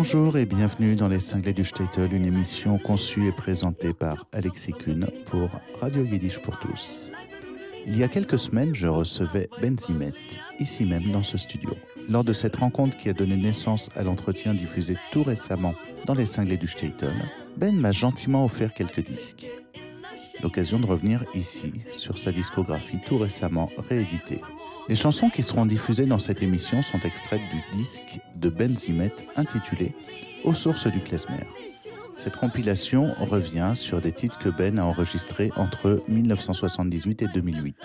Bonjour et bienvenue dans Les Cinglés du Statel, une émission conçue et présentée par Alexis Kuhn pour Radio Yiddish pour tous. Il y a quelques semaines, je recevais Ben Zimet, ici même dans ce studio. Lors de cette rencontre qui a donné naissance à l'entretien diffusé tout récemment dans Les Cinglés du Statel, Ben m'a gentiment offert quelques disques. L'occasion de revenir ici sur sa discographie tout récemment rééditée. Les chansons qui seront diffusées dans cette émission sont extraites du disque de Ben Zimet intitulé Aux sources du klezmer. Cette compilation revient sur des titres que Ben a enregistrés entre 1978 et 2008.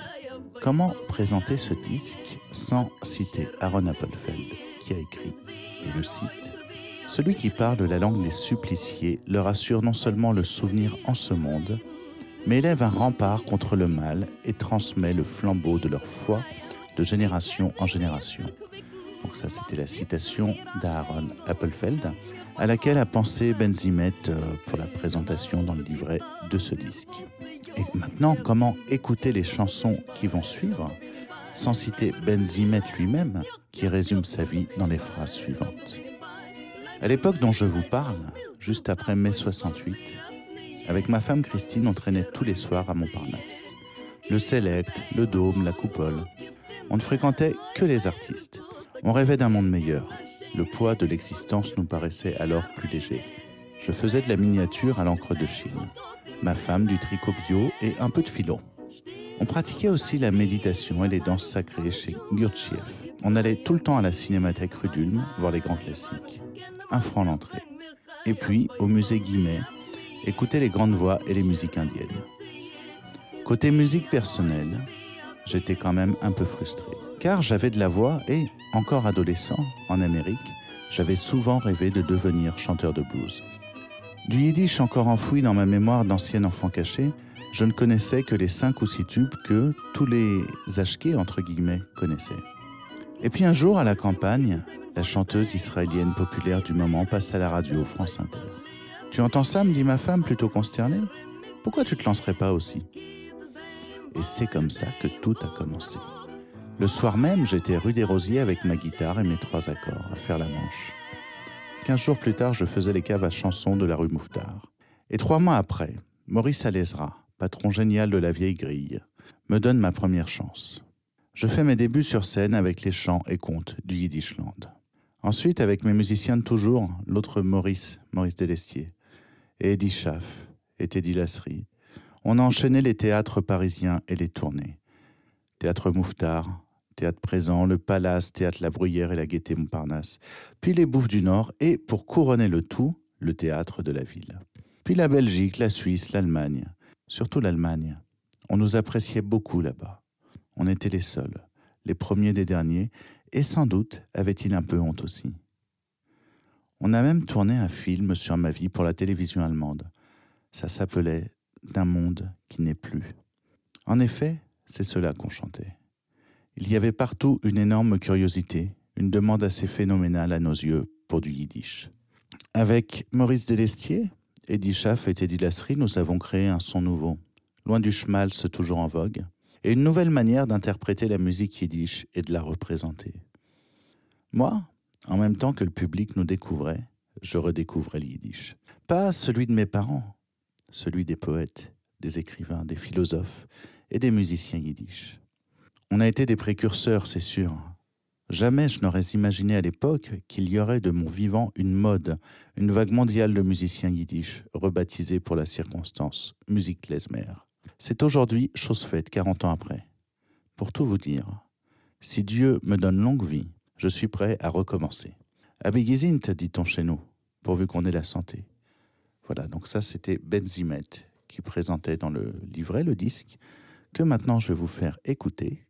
Comment présenter ce disque sans citer Aaron Appelfeld, qui a écrit, et je cite, Celui qui parle la langue des suppliciés leur assure non seulement le souvenir en ce monde, mais élève un rempart contre le mal et transmet le flambeau de leur foi de génération en génération. Donc ça, c'était la citation d'Aaron Appelfeld, à laquelle a pensé Benzimet euh, pour la présentation dans le livret de ce disque. Et maintenant, comment écouter les chansons qui vont suivre sans citer Benzimet lui-même, qui résume sa vie dans les phrases suivantes. À l'époque dont je vous parle, juste après mai 68, avec ma femme Christine, on traînait tous les soirs à Montparnasse. Le Select, le Dôme, la Coupole, on ne fréquentait que les artistes. On rêvait d'un monde meilleur. Le poids de l'existence nous paraissait alors plus léger. Je faisais de la miniature à l'encre de Chine. Ma femme du tricot bio et un peu de philo. On pratiquait aussi la méditation et les danses sacrées chez Gurdjieff. On allait tout le temps à la cinémathèque rue d'Ulm voir les grands classiques. Un franc l'entrée. Et puis, au musée Guimet, écouter les grandes voix et les musiques indiennes. Côté musique personnelle, j'étais quand même un peu frustré. Car j'avais de la voix et, encore adolescent, en Amérique, j'avais souvent rêvé de devenir chanteur de blues. Du yiddish encore enfoui dans ma mémoire d'ancien enfant caché, je ne connaissais que les cinq ou six tubes que tous les ashkés, entre guillemets, connaissaient. Et puis un jour, à la campagne, la chanteuse israélienne populaire du moment passe à la radio France Inter. Tu entends ça? me dit ma femme, plutôt consternée. Pourquoi tu te lancerais pas aussi? Et c'est comme ça que tout a commencé. Le soir même, j'étais rue des Rosiers avec ma guitare et mes trois accords à faire la manche. Quinze jours plus tard, je faisais les caves à chansons de la rue Mouffetard. Et trois mois après, Maurice Alezra, patron génial de la vieille grille, me donne ma première chance. Je fais mes débuts sur scène avec les chants et contes du Yiddishland. Ensuite, avec mes musiciens de toujours, l'autre Maurice, Maurice Delestier, et Eddie Schaff et Teddy Lasserie, on a enchaîné les théâtres parisiens et les tournées. Théâtre Mouffetard, Théâtre Présent, le Palace, Théâtre La Bruyère et la Gaîté Montparnasse, puis les Bouffes du Nord et, pour couronner le tout, le Théâtre de la Ville. Puis la Belgique, la Suisse, l'Allemagne, surtout l'Allemagne. On nous appréciait beaucoup là-bas. On était les seuls, les premiers des derniers, et sans doute avait-il un peu honte aussi. On a même tourné un film sur ma vie pour la télévision allemande. Ça s'appelait d'un monde qui n'est plus. En effet, c'est cela qu'on chantait. Il y avait partout une énorme curiosité, une demande assez phénoménale à nos yeux pour du yiddish. Avec Maurice Delestier, Eddie Schaff et Teddy Lasserie, nous avons créé un son nouveau, loin du schmaltz toujours en vogue, et une nouvelle manière d'interpréter la musique yiddish et de la représenter. Moi, en même temps que le public nous découvrait, je redécouvrais le yiddish. Pas celui de mes parents, celui des poètes, des écrivains, des philosophes et des musiciens yiddish. On a été des précurseurs, c'est sûr. Jamais je n'aurais imaginé à l'époque qu'il y aurait de mon vivant une mode, une vague mondiale de musiciens yiddish, rebaptisés pour la circonstance musique klezmer. C'est aujourd'hui chose faite, 40 ans après. Pour tout vous dire, si Dieu me donne longue vie, je suis prêt à recommencer. Abigizint, dit-on chez nous, pourvu qu'on ait la santé. Voilà, donc ça c'était Benzimet qui présentait dans le livret le disque que maintenant je vais vous faire écouter.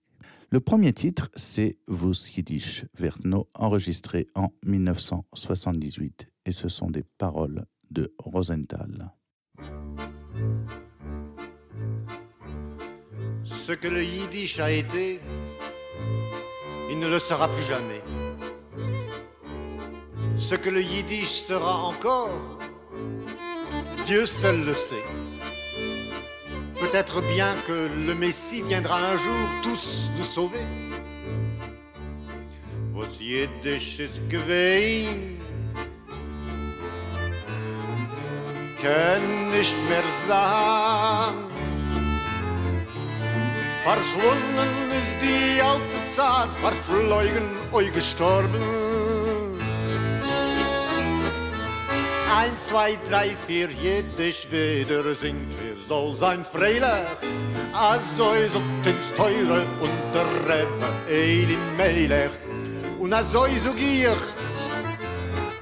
Le premier titre, c'est Vos Yiddish Vertno, enregistré en 1978, et ce sont des paroles de Rosenthal. Ce que le Yiddish a été, il ne le sera plus jamais. Ce que le Yiddish sera encore, Dieu seul le sait. Peut-être bien que le Messie viendra un jour tous nous sauver. Was jedisches Gewein, kann nicht mehr sein. Verschwunden ist die alte Zeit, verflogen euch gestorben. Eins, zwei, drei, vier, jede wieder singt, wir soll sein freilich. Also ist ins Teure und der Rebbe, Eli Melech. Und also auch ich,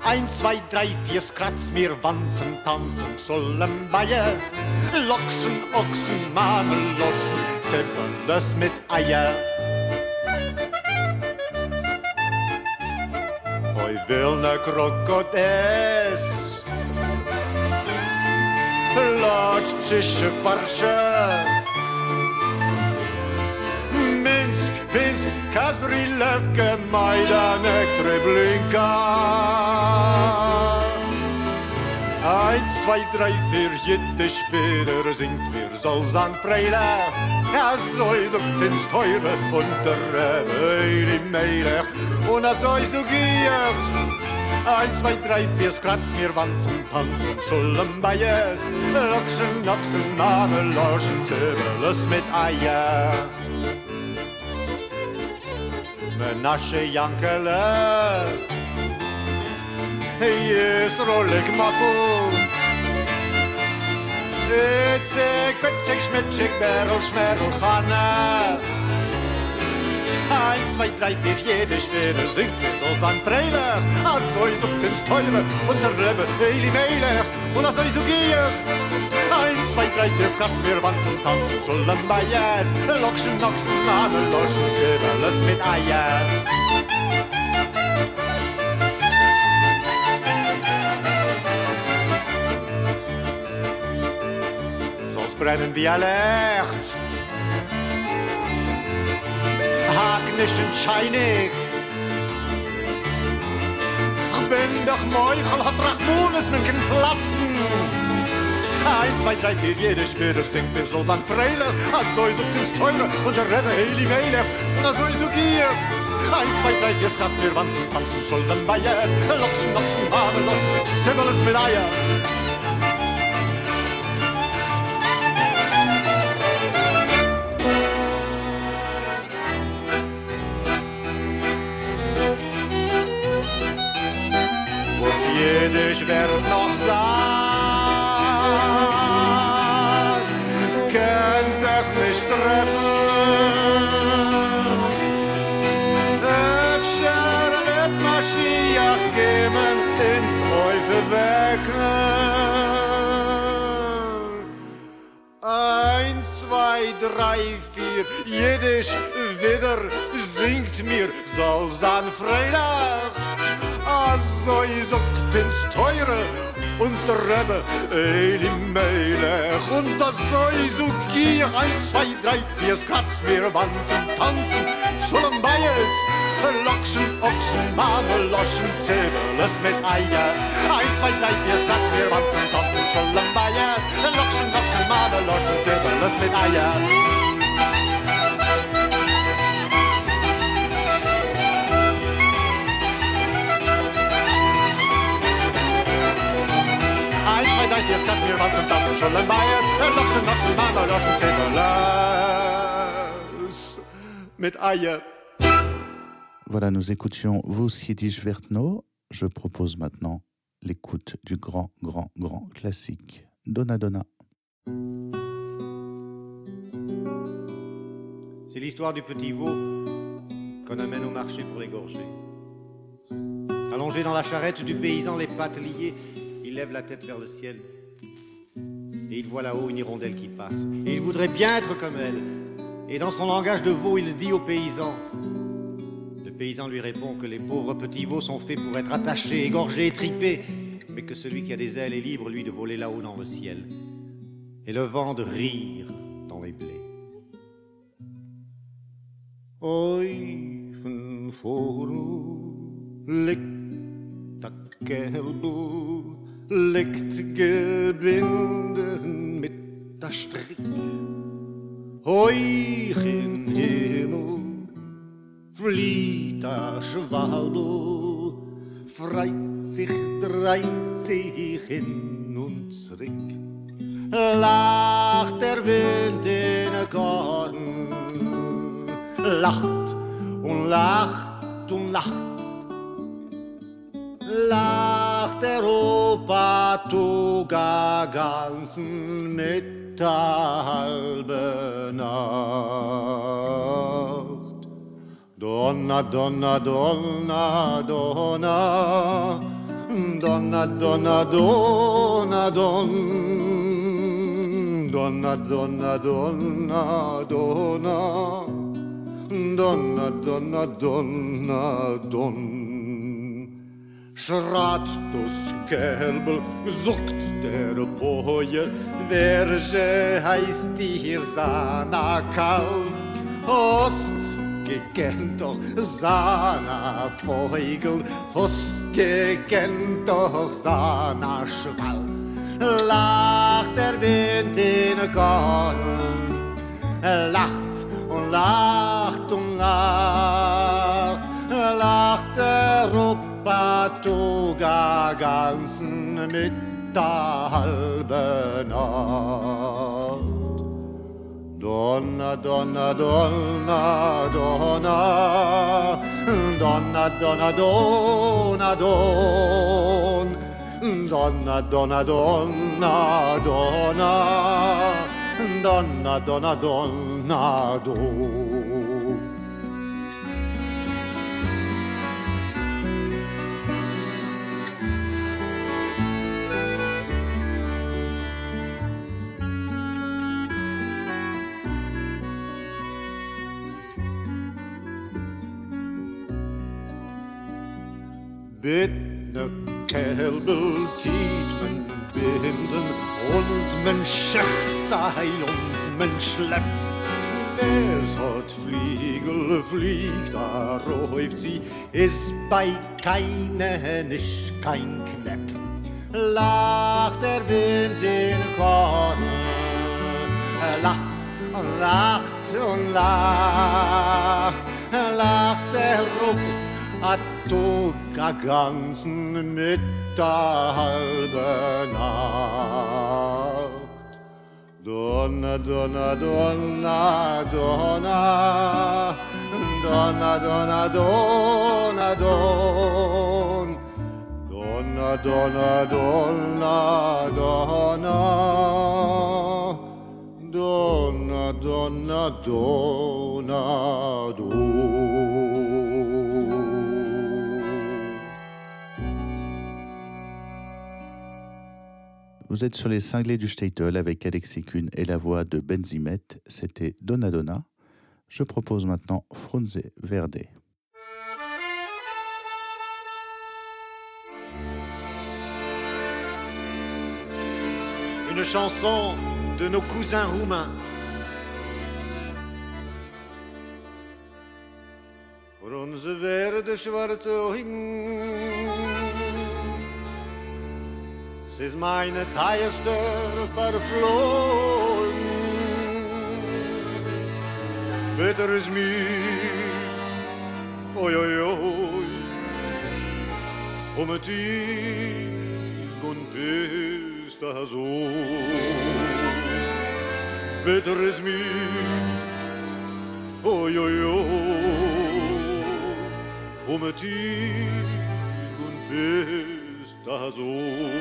Eins, zwei, drei, vier, kratz mir Wanzen, tanzen, Schullen, Bayes, Lockschen, Ochsen, Mameloschen, Zippeldes mit Eier. Hoi will ne Krokodess, Lodz, Zische, Warsche, Minsk, Pinsk, Kazrilewke, Majdanek, Treblinka. Eins, zwei, drei, vier, jede Später singt mir so sein Freile. Ja, so ist auch ins Teure und der Rebbe, die Meile. Und so ist auch hier. Eins, zwei, drei, vier, kratz mir Wanzen, Panzen, Schullen, Beiers, Lachsen, Lockschen, Marmel, Lorschen, Zöberlös mit Eier. Menasche, Jankele, Jes, Rollig, Mapu, Itzig, Witzig, Schmitzig, Berl, Schmerl, Hanne, Eins, zwei, drei, vier, jede Stelle singt mir so seinem Trailer. Als euch so den Steuer und der Rebbe Eli Meiler und als euch so gier. Eins, zwei, drei, vier, Skatz, mir wanzen, tanzen, schulden bei Jes. Lokschen, Noxen, Ahnen, Loschen, Schäberles mit Eier. brennen wir alle Licht Haken nicht entscheinig. Ich bin doch Meuchel, hat Rachmunes, man kann platzen. Eins, zwei, drei, vier, jede Später singt mir so sein Freilich. Also ich sucht ins Teure und der Rebbe Heli Melech. Und also ich such hier. Eins, zwei, drei, vier, skat mir Wanzen, tanzen, Schulden bei Jes. Lockschen, Lockschen, Habe, Lockschen, Sibbeles mit Eier. Jedisch wird noch sein, kann sich nicht treffen. Öfter wird Maschiach geben ins Häufe. Eins, zwei, drei, vier, jedisch wieder singt mir, soll sein Freitag. Also ich sucht ins Teure und treibe in die Meile. Und das Scheusuki, eins, zwei, drei, vier Skatz, wir wanzen, tanzen, schon bei es. Lokschen, Ochsen, Marmeloschen, Zäbeles mit Eier. Eins, zwei, drei, vier Skatz, wir wanzen, tanzen, schon bei es. Lokschen, Ochsen, Marmeloschen, Zäbeles mit Eier. Loschen, mit Eier. Voilà, nous écoutions Vous Yiddish Vertno. Je propose maintenant l'écoute du grand, grand, grand classique Donna Donna. C'est l'histoire du petit veau qu'on amène au marché pour l'égorger. Allongé dans la charrette du paysan, les pattes liées, il lève la tête vers le ciel. Et il voit là-haut une hirondelle qui passe. Et il voudrait bien être comme elle. Et dans son langage de veau, il dit au paysan. Le paysan lui répond que les pauvres petits veaux sont faits pour être attachés, égorgés, étripés. Mais que celui qui a des ailes est libre, lui, de voler là-haut dans le ciel. Et le vent de rire dans les blés. Liegt gebinden mit der Strick. Heuchen Himmel, flieht der Schwalbe, freit sich, dreht sich in nun zurück. Lacht der Wind in den Garten, lacht und lacht und lacht. Lacht Europa toga ganzen mit der halben Nacht. Donna, Donna, Donna, Donna, Donna, Donna, Donna, Don, Donna, Donna, Donna, Donna, Donna, Donna, Donna, Don. Schrat das Kerbel, sucht der Boje, wer je heißt dir Sana Kal, Ost gekent doch Sana Feugel, Ost gekent doch Sana Schwall, lacht der Wind in Garten, lacht und lacht und lacht, lacht der Rupp Patoga ganzen mit der halben Nacht. Donna, Donna, Donna, Donna, Donna, Donna, Donna, Don, Donna, Donna, Donna, Donna, Donna, Donna, Donna, Don. Tiet man binden und man schächt Seil und man schleppt. Wer's hat Fliegel fliegt, da räuft sie, ist bei keinen nicht kein Knepp. Lacht der Wind in Korn, lacht und lacht und lacht, hat Tuga ganzen mit der halben Nacht. Donna, Donna, Donna, Donna, Donna, Donna, Donna, Don, Donna, Donna, Donna, Donna, Donna, Donna, Donna, Don. Vous êtes sur les cinglés du Statel avec Alexis Kuhn et la voix de Benzimet. C'était Donna Donna. Je propose maintenant Frunze Verde. Une chanson de nos cousins roumains. Frunze verde, ist meine teuerste verflogen. Bitter ist mir, oi, oi, oi, um dich und bist da so. Bitter ist mir, oi, oi, oi, um dich und bist da so.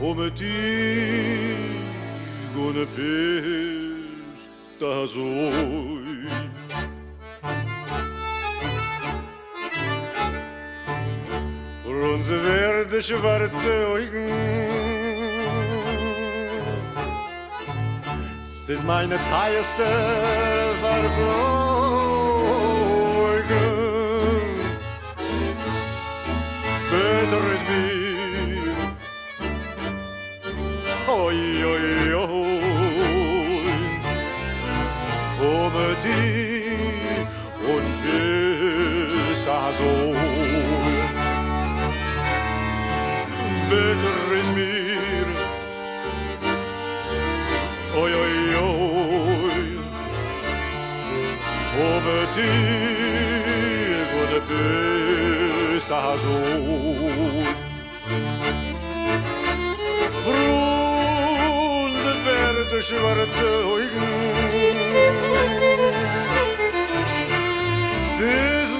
Um mit dir gune werde schwarze Augen. Es ist meine teuerste Verblöge Better ist mir tjugonde busstation. Från det värde Schwarzeugen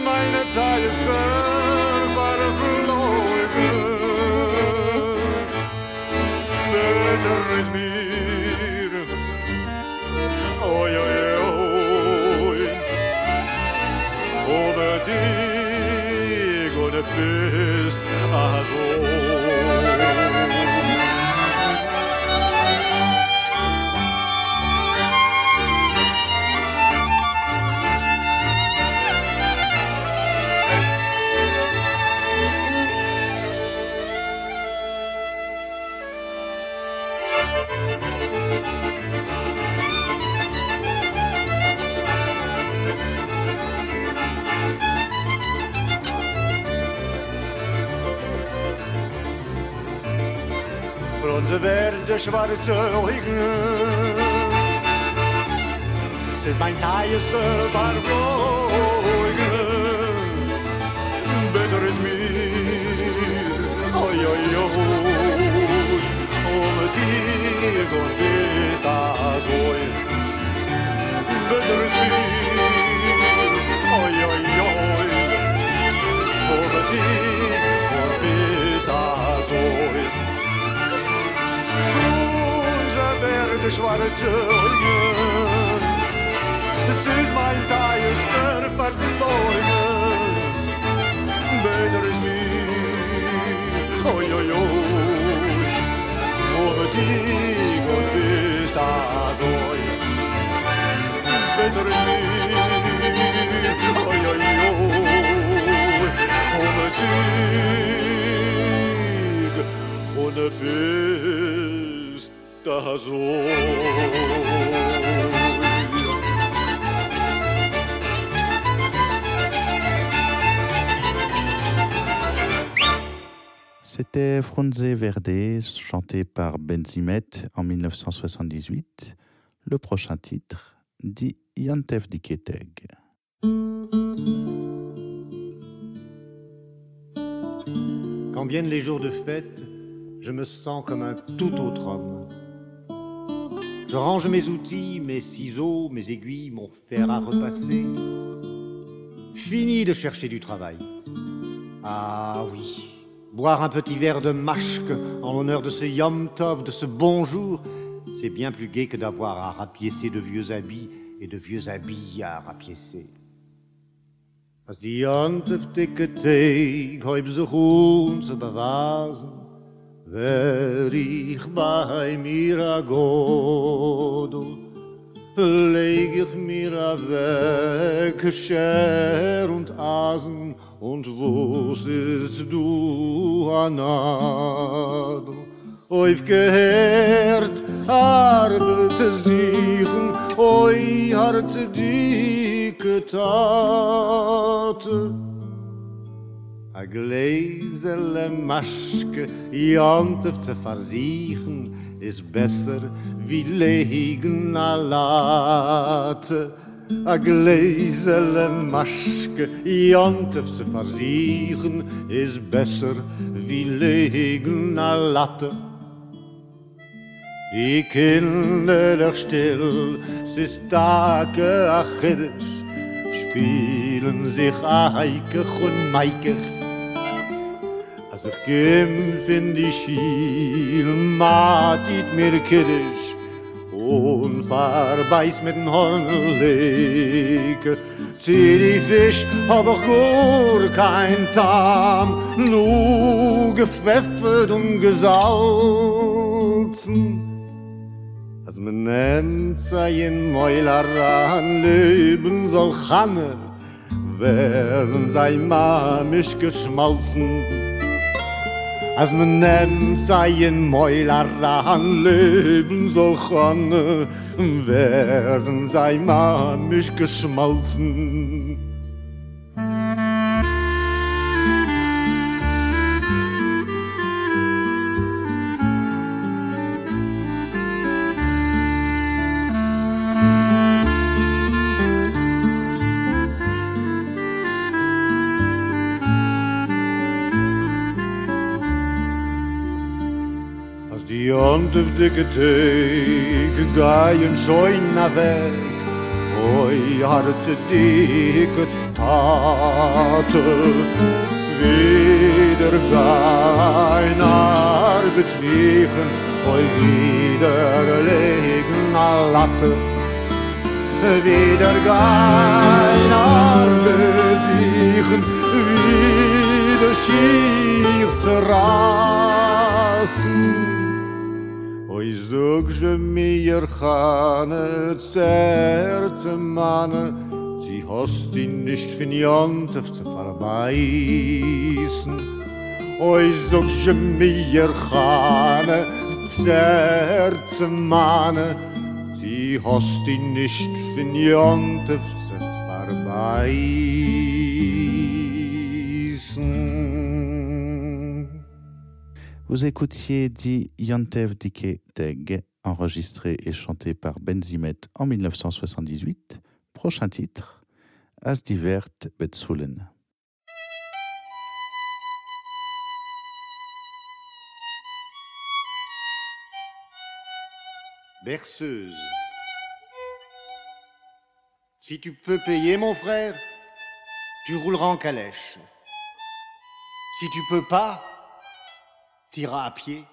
meine Tagesstern waren verloren. Beter ist mir Werde schwarze Augen. Es ist mein teuerste Verfolgen. Beter ist mir, oi, oi, oi, um dir und bist das oi. Beter ist mir, This is my entire stern verloren. Beter is me, oi oi oi. Ohne dich und bist das oi. Beter is me, oi oi oi. Ohne dich und bist C'était Frunze Verde, chanté par Benzimet en 1978. Le prochain titre dit Yantef Diketeg. Quand viennent les jours de fête, je me sens comme un tout autre homme. Je range mes outils, mes ciseaux, mes aiguilles, mon fer à repasser. Fini de chercher du travail. Ah oui, boire un petit verre de mashk en l'honneur de ce Yom Tov, de ce bonjour, c'est bien plus gai que d'avoir à rapiécer de vieux habits et de vieux habits à rapiécer. Wer ich bei mir a godel, leg ich mir a weg, Scher und Asen, und wos ist du a Nadel? Oif gehört, arbeite sichen, oi harte dicke Tate. gläsele maschke jont auf zu versichen is besser wie legen alat. A gläsele maschke jont auf zu versichen is besser wie legen alat. I kinder doch still, sie stake achiris, spielen sich aike und meikech, Als ich kämpf in die Schiel, matit mir Kiddisch und verbeiß mit den Hornleke. Zieh die Fisch, hab ich gar kein Tam, nur gepfeffert und gesalzen. Als man nennt sei in Mäuler an Leben soll Channe, werden sei mamisch geschmalzen. Als men nem sein Mäuler an Leben soll kann, werden sei man mich geschmolzen. of de geteek gaien shoin na weg oi hart dik tat wieder gaien ar betriegen oi wieder legen a latte. Wieder gaien ar betriegen wieder schiech zerrassen Zog ze mir khane zert man zi host in nicht fin jont auf zu verbeisen oi zog ze mir khane zert man zi host in nicht fin jont auf zu verbeisen Vous écoutiez dit Yantev Dike Teg. Enregistré et chanté par Benzimet en 1978. Prochain titre, As divert Betzulen. Berceuse. Si tu peux payer, mon frère, tu rouleras en calèche. Si tu peux pas, t'iras à pied.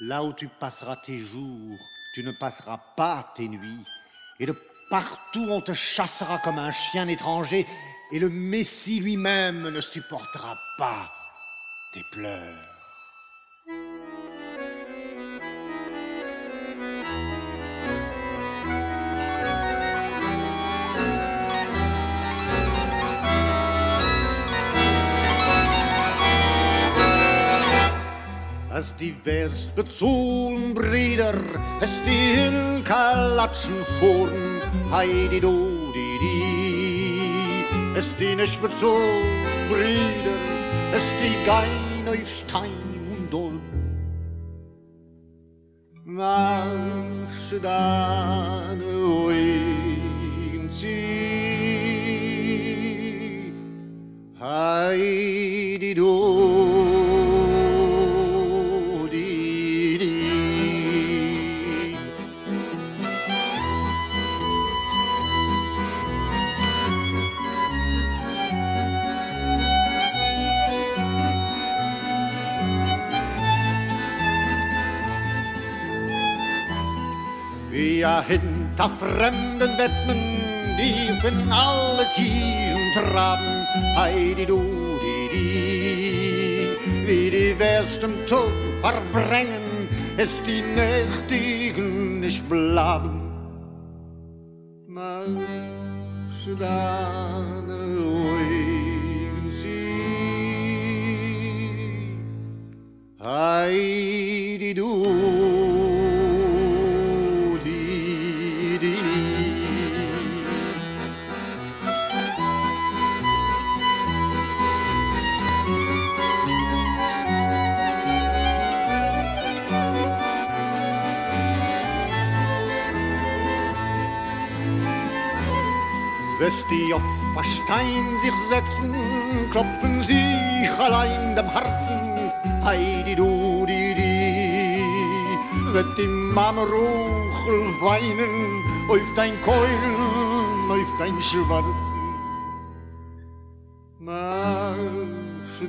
Là où tu passeras tes jours, tu ne passeras pas tes nuits. Et de partout on te chassera comme un chien étranger. Et le Messie lui-même ne supportera pas tes pleurs. Als divers bezogen Brüder, es stehen Kalatschen vorn, heidi do di di. Es stehen nicht bezogen Brüder, es kein auf Stein und Dolm. Mach dann Ja, hinter fremden Wetten, die von alle Tieren traben, heidi du, di, di, wie die Westen Tod verbrennen, es die Nächtigen nicht blaben. Mas dann ruhig heidi du, Wes die auf ein Stein sich setzen, klopfen sich allein dem Herzen. Heidi du di di, wird die Mama Ruchel weinen, auf dein Keulen, auf dein Schwarzen. Mach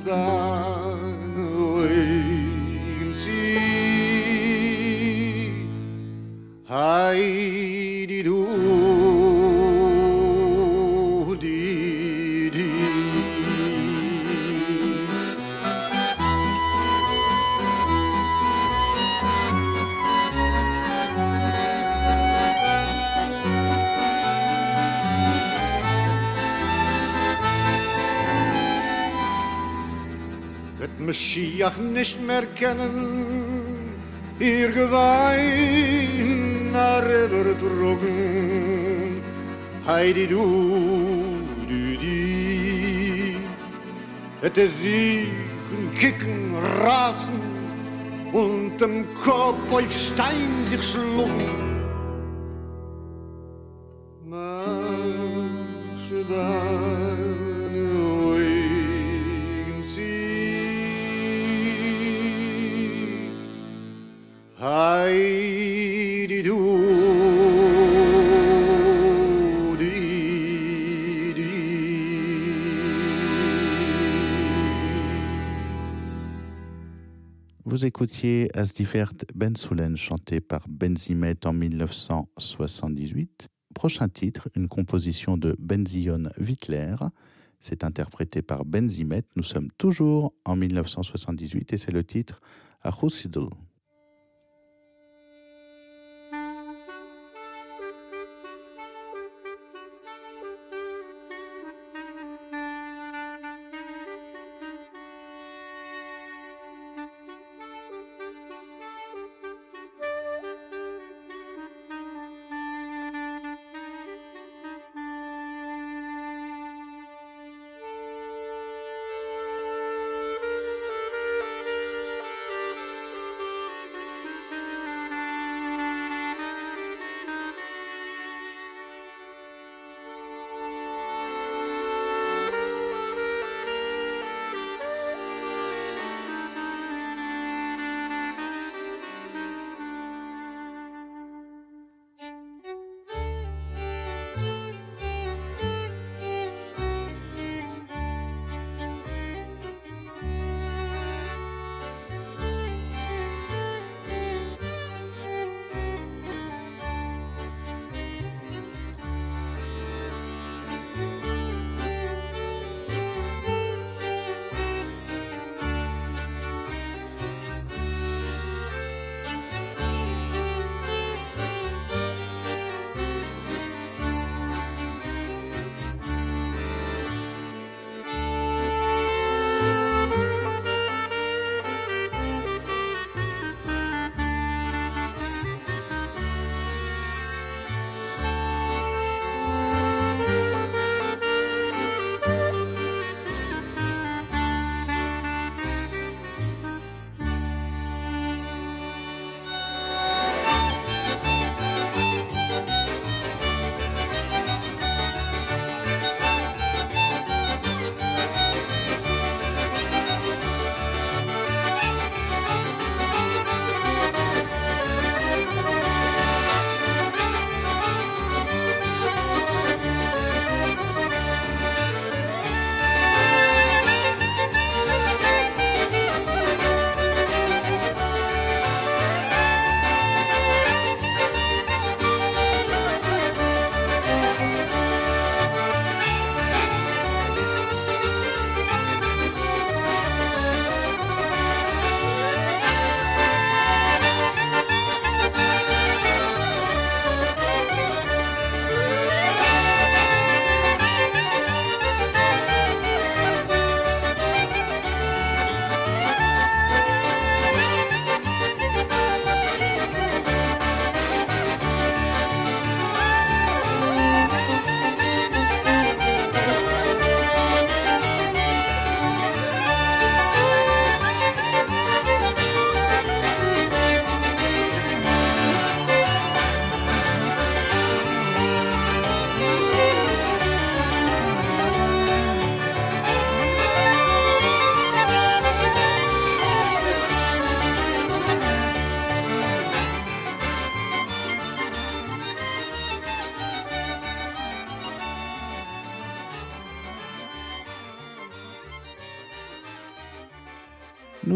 dann oin sie, Heidi du Mashiach nicht mehr kennen, ihr Gewein rüberdrogen. Heidi du, du, die, hätte sie kicken, rasen und dem Kopf auf Stein sich schlugen. Vous écoutiez Asdifert Ben Soulen chanté par Benzimet en 1978. Prochain titre, une composition de Benzion Wittler. C'est interprété par Benzimet. Nous sommes toujours en 1978 et c'est le titre Achusidl.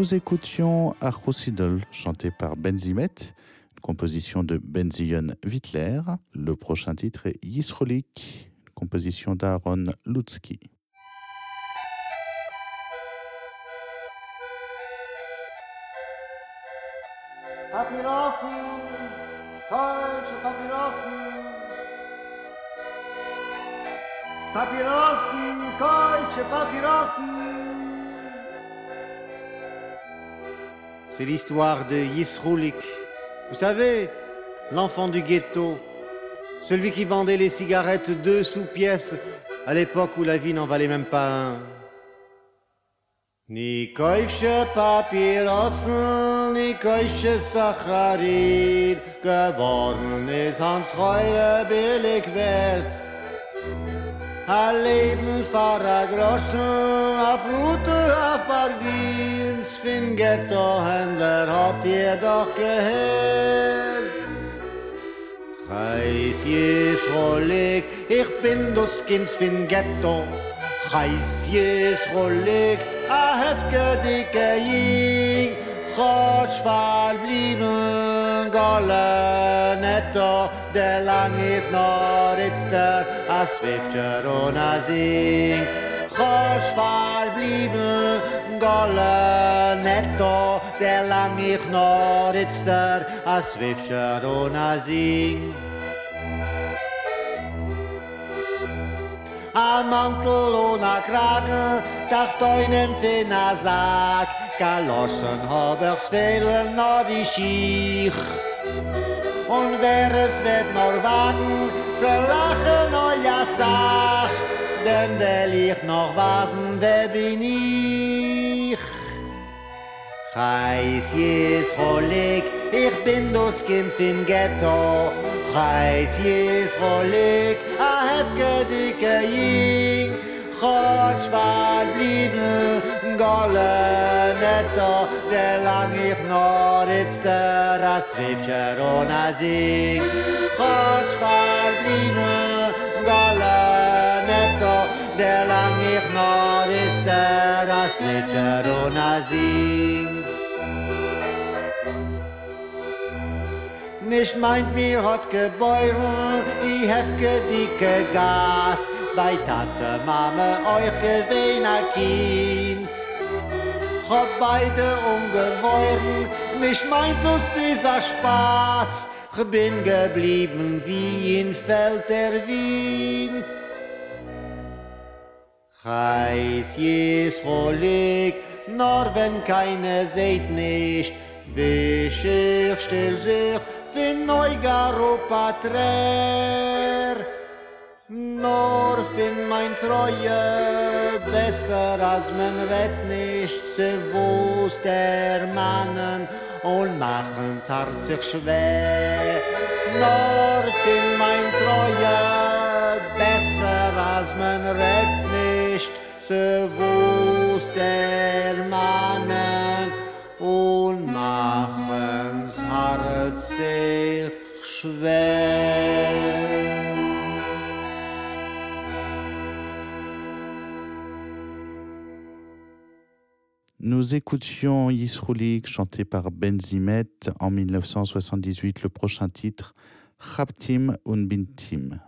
Nous écoutions Achosidol, chanté par Benzimet, composition de Benzion Wittler. Le prochain titre est Yisrolik, composition d'Aaron Papyrossen. C'est l'histoire de Yisroulik. Vous savez, l'enfant du ghetto, celui qui vendait les cigarettes deux sous pièce à l'époque où la vie n'en valait même pas un. Ni koifsche Papierossen, ni koifsche Sacharin, geworden ist Hans Reure billig wert. Ein Leben fahrer Groschen, a a fin Ghetto-Händler hat ihr doch gehört. Heiß Jesrolik, ich bin das Kind fin Ghetto. Heiß Jesrolik, a hefke dicke Jing, Gott schwal blieben, golle netto, der lang ich noch ritzter, a swifter und a sing. Gott schwal blieben, golle netto, der lang ich noch ritzter, a swifter und a sing. a mantel und a kragen, dacht einem fin a Sack, Galoschen hab ich's fehlen na die Schich. Und wer es wird noch wagen, zu lachen, oh ja denn will ich noch wasen, wer bin ich? Heiß jes rolig, ich bin das Kind im Ghetto. Heiß jes rolig, a hefke dicke Jing. Gott schwal blieben, golle netto, der lang ich noch jetzt der a Zwitscher und a Sing. Gott schwal blieben, ich noch jetzt der a Zwitscher und a Sing. Nicht meint mir hat geboren, ich hefke dicke Gas, bei Tante, Mama, euch gewinn a Kind. Hab beide umgeworfen, mich meint ist a Spaß, ich bin geblieben wie in Feld der Wind. Heiß Jesrolik, nur wenn keine seht nicht, wisch ich still sich, fin neugar patrer. Nur fin mein Treue, besser als man rett nicht, se wuss der Mannen und machen's hart sich schwer. Nur fin mein Treue, besser als man rett Nous écoutions Yisroulik chanté par Benzimet en 1978, le prochain titre, Chaptim und Bintim.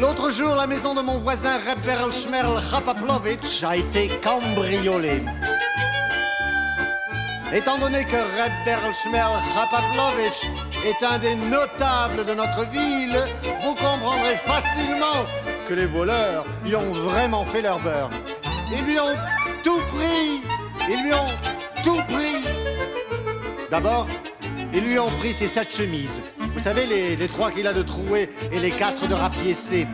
L'autre jour, la maison de mon voisin Reberl Schmerl Rapaplovitch a été cambriolée. Étant donné que Reberl Schmerl Rapaplovitch est un des notables de notre ville, vous comprendrez facilement que les voleurs y ont vraiment fait leur beurre. Ils lui ont tout pris Ils lui ont tout pris D'abord, ils lui ont pris ses sept chemises. Vous savez, les, trois qu'il a de troués et les quatre de rapiécés.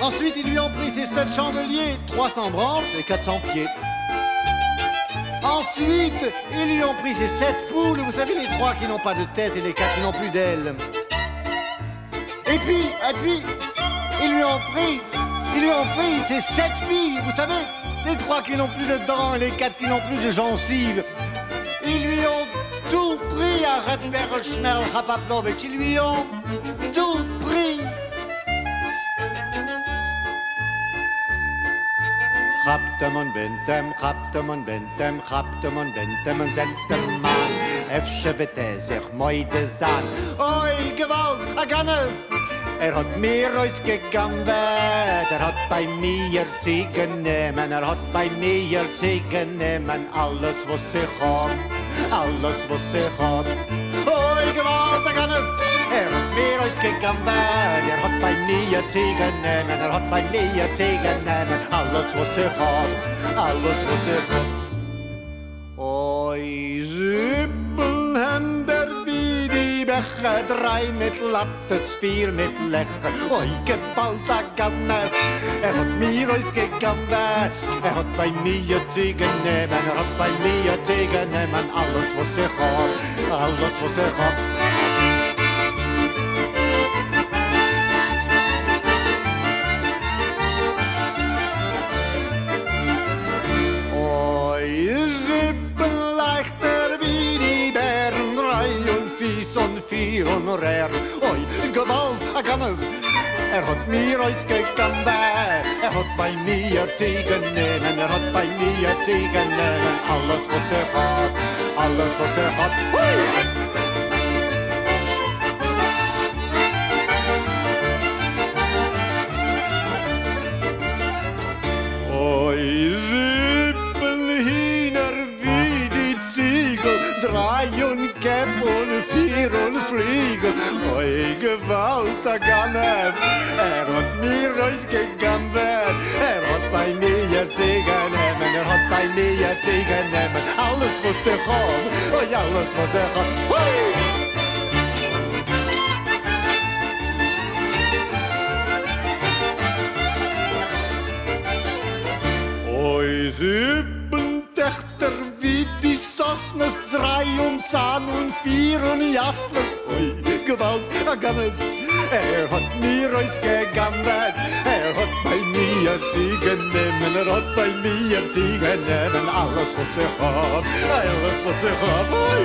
Ensuite, ils lui ont pris ses sept chandeliers, 300 branches et 400 pieds. Ensuite, ils lui ont pris ses sept poules, vous savez, les trois qui n'ont pas de tête et les quatre qui n'ont plus d'ailes. Et puis, et puis, ils lui ont pris, ils lui ont pris ses sept filles, vous savez, les trois qui n'ont plus de dents et les quatre qui n'ont plus de gencives. Ils lui ont pris à Redberl Schmerl Rapaplovitch, ils lui ont tout pris. Chaptem und bintem, chaptem und bintem, chaptem und bintem und setztem Mann. Efsche bitte sich moide san. Oi, Gewalt, a Ganef! Er hat mir ausgegangen, er hat bei mir Ziegen nehmen, er hat bei mir Ziegen nehmen, alles was ich hab, alles was er hat. Oh, ich warte gar nicht. Er hat mir euch gegangen, er hat bei mir tegennehmen, er hat bei mir tegennehmen, alles was er hat, alles was er hat. Becher, drei mit Lattes, vier mit Lecher, oi, gefällt er gerne, er hat mir ausgegangen, er hat bei mir tegennehmen, er hat bei mir tegennehmen, alles was ich hab, alles was ich hab. Und honorär und. Oi, Gewalt, a Ganef, er hat mir ausgegangen, er hat bei mir Ziegen nehmen, er hat bei mir Ziegen nehmen, alles was er hat, alles was er hat. Hui! Oi, Sippelhiner wie die Ziegel, drei und Käfer. Und vier und Fliegel. Oi, Gewalt, a Ganef, er hat mir ausgegangen, er hat bei mir Ziegen nehmen, er hat bei mir Ziegen nehmen, alles was er hat, oi, alles was er hat. Oi, Sippentächter wie Jasnes, drei und zahn und vier und Jasnes. Ui, gewalt, er a ganes. Er hat mir euch gegandet, er hat bei mir Siegen nehmen, er hat bei mir Siegen nehmen, alles was er ich hab, alles was er ich hab. Ui.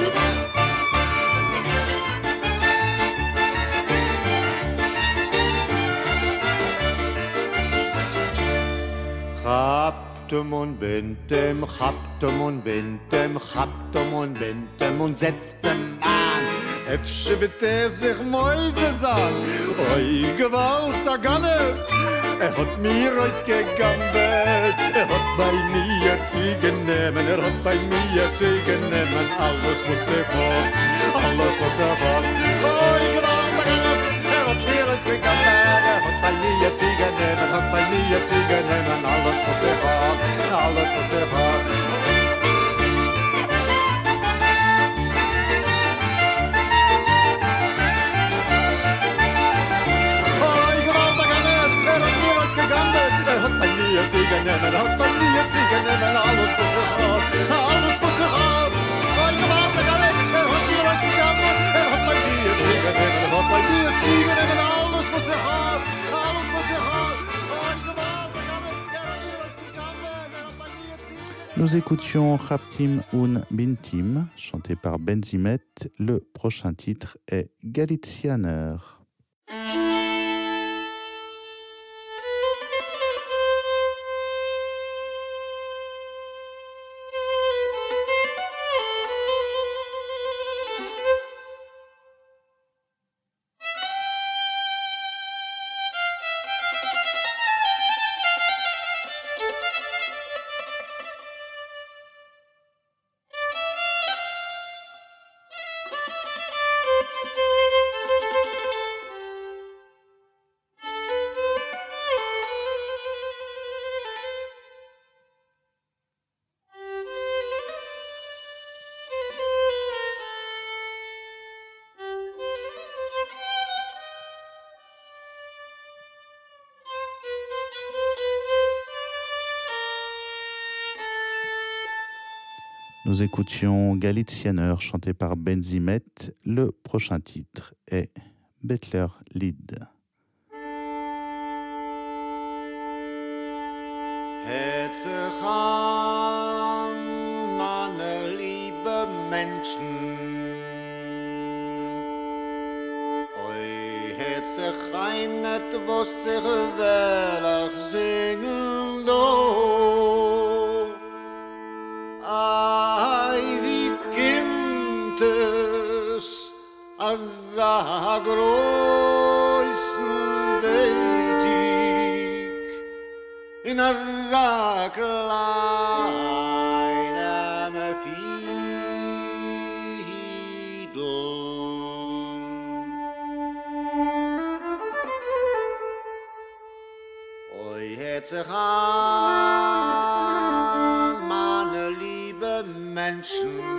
Hab Chaptem und bintem, chaptem und bintem, chaptem und bintem und setztem an. Efter wird er sich moide sein, oi Gewalt, a Ganne. Er hat mir ausgegangen, er hat bei mir Ziegen nehmen, er hat bei mir Ziegen nehmen, alles was er hat, alles was er hat. Oi Gewalt, a Ganne, er hat mir ausgegangen, er hat bei mir Ziegen nehmen, er hat bei mir Ziegen Ziegen, Hotman, die Ziegen, Hotman, die Ziegen, Hotman, Nous écoutions Raptim un Bintim, chanté par Benzimet. Le prochain titre est Galicianer. Nous écoutions Galicianer, chanté par Benzimet. Le prochain titre est Bettler Lied. der Welt ich in dieser kleinen meine liebe Menschen,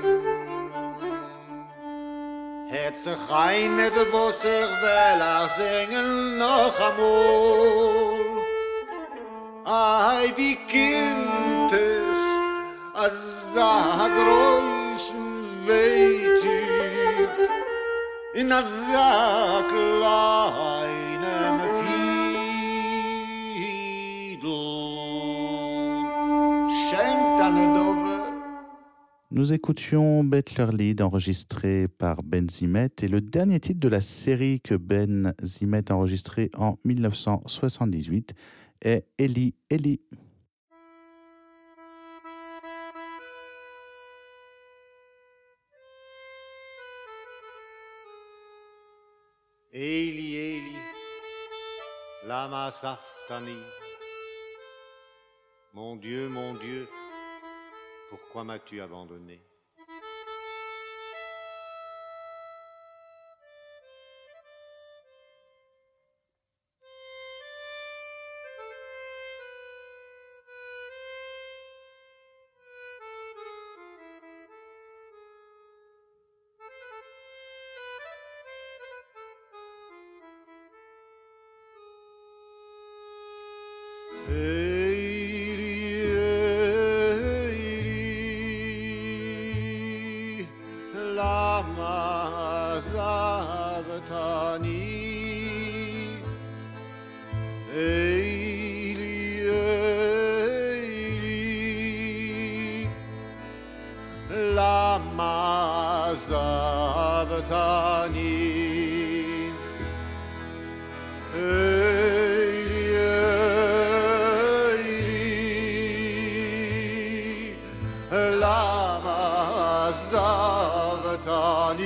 sich rein mit was ich will er singen noch amol ay wie kind es az za groisen weit in az za kleinem fiedel. Schenkt an Nous écoutions Bettler Lead enregistré par Ben Zimet et le dernier titre de la série que Ben Zimet a enregistré en 1978 est Ellie Ellie. Eli, Eli, lama saftani. Mon Dieu, mon Dieu, pourquoi m'as-tu abandonné? Lama Zavatani.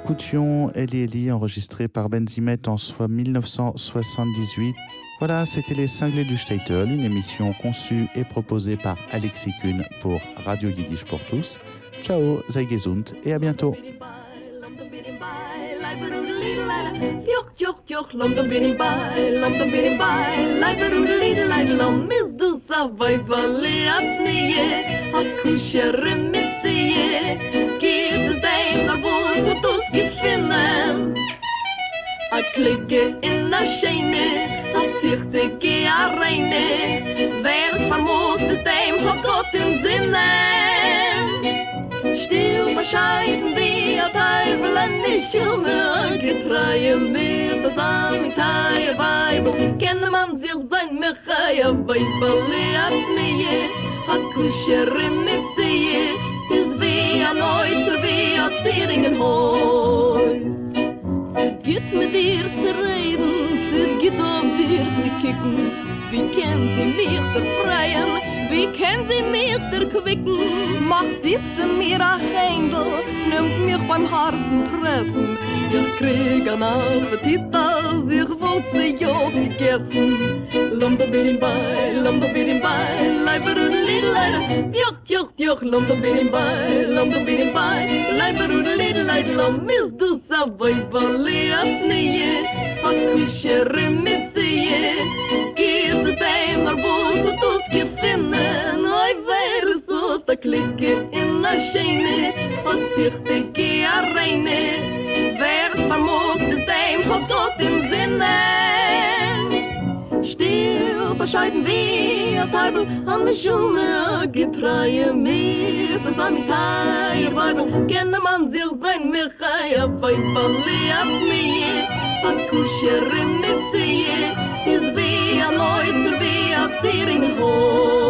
Nous écoutions Eli Eli enregistré par Benzimet en soit 1978. Voilà, c'était les cinglés du Statel, une émission conçue et proposée par Alexis Kuhn pour Radio Yiddish pour tous. Ciao, sei et à bientôt. So tus gefinnen. A klikke in a scheine, a zichte ge a reine. Wer vermut es dem hat Gott im Sinne. Stil bescheiden wie a Teufel an die Schumme Getreue mit der Samitei a Weibel Kenne man sich sein Mechai a Weibel Leat nie a Kusher mit sie Is wie a Neuzer wie a Zieringen Hoi Es geht mit dir zu reden Es geht auf dir zu kicken Wie kennt sie mich befreien Wie kennt sie mich erquicken? Macht sitze mir a Händel, nimmt mich beim harten Treffen. wir kriegen Appetit, als ich wollte Job gegessen. Lombo birimbay, lombo birimbay, leiber und lidleid, joch, joch, joch, lombo birimbay, lombo birimbay, leiber und lidleid, lomis du savoy valiat nie, hat kishere mit sie, het dem, maar boos, du a klicke in a scheine und sich de kia reine wer vermut de sein hat tot im sinne. Still bescheiden wie a teibel an de schume gepreie mir besam mit kai weibel kenne man zil sein mir kai a fein verliert mir a kusher mit sie is wie a neuter wie a tier in hoch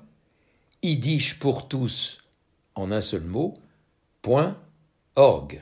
www.yiddishpourtous en un seul mot, point org.